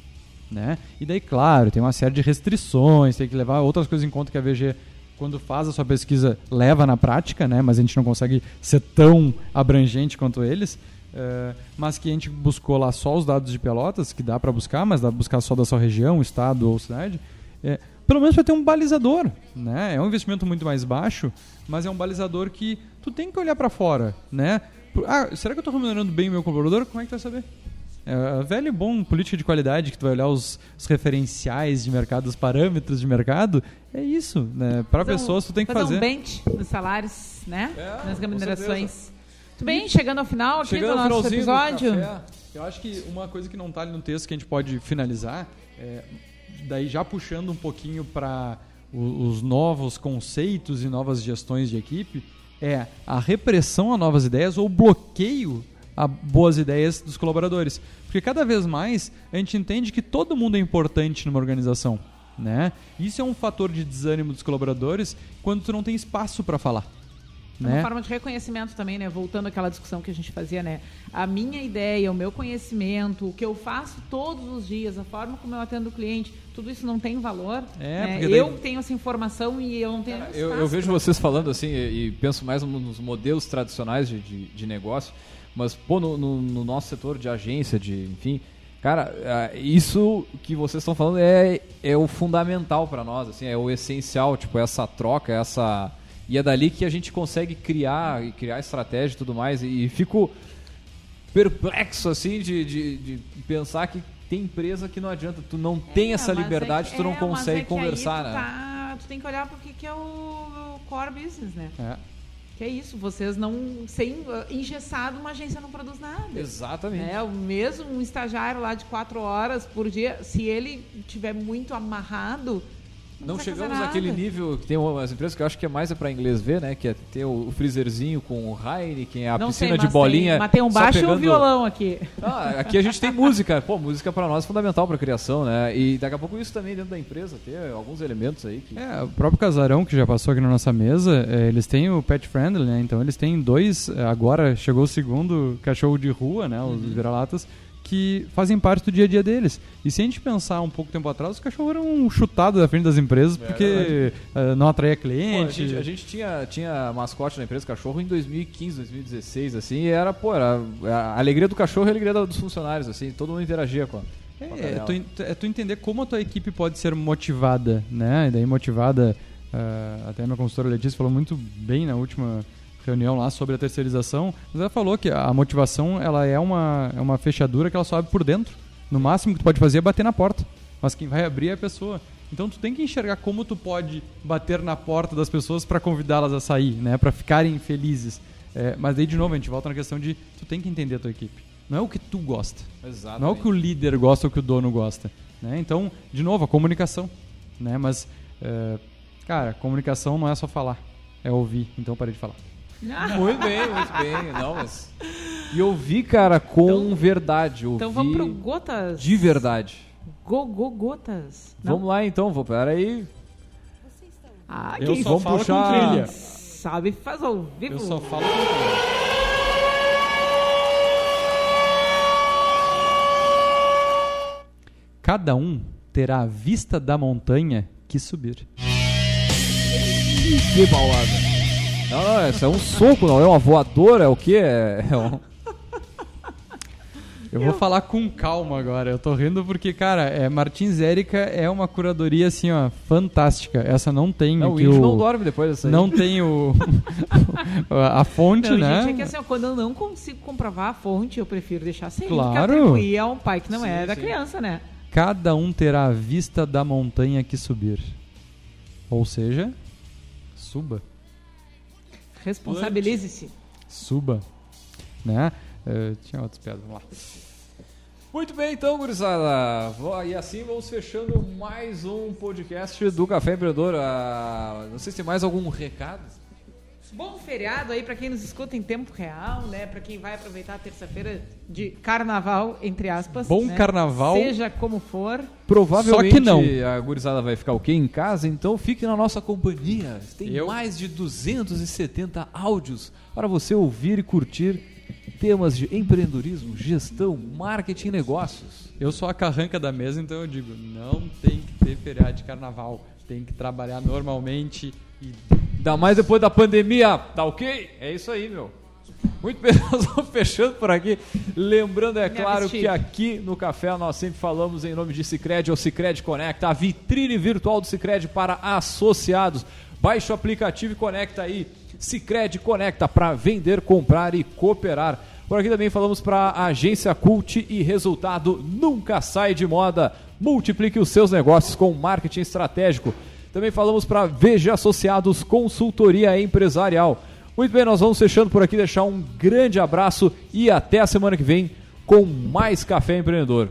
né? E daí, claro, tem uma série de restrições, tem que levar outras coisas em conta que a VG, quando faz a sua pesquisa, leva na prática, né? mas a gente não consegue ser tão abrangente quanto eles. Uh, mas que a gente buscou lá só os dados de Pelotas, que dá para buscar, mas dá para buscar só da sua região, estado ou cidade. É, pelo menos para ter um balizador, né? É um investimento muito mais baixo, mas é um balizador que tu tem que olhar para fora, né? Ah, será que eu estou remunerando bem o meu colaborador? Como é que tu vai saber? É, velho e bom política de qualidade, que tu vai olhar os, os, referenciais de mercado, os parâmetros de mercado. É isso, né? Para pessoas tu tem que fazer. fazer um bench dos salários, né? É, Nas remunerações. Tudo bem, chegando ao final aqui chegando do nosso episódio. Do eu acho que uma coisa que não está ali no texto que a gente pode finalizar, é, daí já puxando um pouquinho para os novos conceitos e novas gestões de equipe, é a repressão a novas ideias ou bloqueio a boas ideias dos colaboradores. Porque cada vez mais a gente entende que todo mundo é importante numa organização. Né? Isso é um fator de desânimo dos colaboradores quando tu não tem espaço para falar. É uma né? forma de reconhecimento também, né? Voltando àquela discussão que a gente fazia, né? A minha ideia, o meu conhecimento, o que eu faço todos os dias, a forma como eu atendo o cliente, tudo isso não tem valor. É, né? daí... Eu tenho essa informação e eu não tenho. eu, eu vejo vocês falando assim e, e, penso mais nos modelos tradicionais de, de, de negócio. Mas, pô, no, no, no nosso setor de agência, de, enfim, Cara, é, isso que vocês estão falando é, é o fundamental para nós, assim, é o essencial, tipo, essa troca, essa e é dali que a gente consegue criar e criar estratégia e tudo mais. E, fico perplexo, assim, de, de, de, pensar que tem empresa que não adianta, tu não é, tem essa é liberdade, é tu não é, consegue conversar, tu né? Tá, tu tem que olhar porque que é o core business, né? É. Que é isso, vocês não. Sem uh, engessado, uma agência não produz nada. Exatamente. É, o mesmo um estagiário lá de quatro horas por dia, se ele tiver muito amarrado, não, chegamos naquele nível que tem umas empresas que eu acho que é mais é para inglês ver, né? Que é ter o, freezerzinho com o Heineken, a não piscina sei, de bolinha. Tem, mas tem um baixo pegando... e um violão aqui. Ah, aqui a gente tem música. Pô, música para nós é fundamental para criação, né? E daqui a pouco isso também dentro da empresa, ter alguns elementos aí. Que... É, o próprio Casarão, que já passou aqui na nossa mesa, é, eles têm o Pet Friendly, né? Então eles têm dois. Agora chegou o segundo cachorro de rua, né? Os uhum. vira-latas que fazem parte do dia a dia deles. E se a gente pensar um pouco tempo atrás, os cachorros eram chutados da frente das empresas porque uh, não atraía cliente. Pô, a gente, a gente tinha, tinha mascote na empresa cachorro em 2015, 2016, assim, e era, pô, era a alegria do cachorro e a alegria dos funcionários, assim, todo mundo interagia com a, É, é tu, é tu entender como a tua equipe pode ser motivada, né? E daí motivada, ah, até a minha consultora Letícia falou muito bem na última reunião lá sobre a terceirização, mas ela falou que a motivação ela é uma, é uma fechadura que ela só abre por dentro. No máximo que tu pode fazer é bater na porta, mas quem vai abrir é a pessoa. Então tu tem que enxergar como tu pode bater na porta das pessoas para convidá-las a sair, né? Para ficarem felizes. É, mas daí de novo a gente volta na questão de tu tem que entender a tua equipe. Não é o que tu gosta. Exatamente. Não é o que o líder gosta ou o que o dono gosta. Né? Então, de novo, a comunicação. Né? Mas, é, cara, comunicação não é só falar, é ouvir. Então, parei de falar. Muito bem, muito bem. Não, mas... E ouvir, cara, com Então- verdade. Ouvir Então vamos pro Gotas. de verdade. Go, go, Gotas. Não? Vamos lá então, vou pera aí. Ah, Eu quem só vamos falo puxar- com trilha. sabe faz ao vivo. Eu só falo com trilha. Cada um terá a vista da montanha que subir. Que paulada. Não, não, isso é um soco, não é uma voadora, é o quê? É, é um... Eu vou falar com calma agora. Eu tô rindo porque, cara, é, Martins Érica é uma curadoria assim, ó, fantástica. Essa não tem Não, o índio o- não dorme depois dessa aí. não tem o a fonte, Não, né? gente, é que assim, ó, quando eu não consigo comprovar a fonte, eu prefiro deixar sem. Claro. Porque atribuir a um pai que não Sim, é da sim. criança, né? Cada um terá a vista da montanha que subir. Ou seja, suba, Responsabilize-se. suba, né? Eh, tinha outras piadas, vamos lá. Muito bem, então, gurizada. E assim vamos fechando mais um podcast do Café Empreendedor. Ah, não sei se tem mais algum recado. Bom feriado aí pra quem nos escuta em tempo real, né? Pra quem vai aproveitar a terça-feira de carnaval, entre aspas. Bom né? carnaval. Seja como for. Provavelmente Só que não. a gurizada vai ficar o quê? Em casa, então fique na nossa companhia. Tem Eu- mais de 270 áudios para você ouvir e curtir temas de empreendedorismo, gestão, marketing e negócios. Eu sou a carranca da mesa, então eu digo, não tem que ter feriado de carnaval. Tem que trabalhar normalmente e Ainda mais depois da pandemia, tá ok? É isso aí, meu. Muito bem, nós vamos fechando por aqui. Lembrando, é claro, que aqui no Café nós sempre falamos em nome de Cicred ou Cicred Conecta, a vitrine virtual do Cicred para associados. Baixe o aplicativo e conecta aí. Cicred Conecta para vender, comprar e cooperar. Por aqui também falamos para a agência Cult e resultado nunca sai de moda. Multiplique os seus negócios com marketing estratégico. Também falamos para VG Associados Consultoria Empresarial. Muito bem, nós vamos fechando por aqui, deixar um grande abraço e até a semana que vem com mais Café Empreendedor.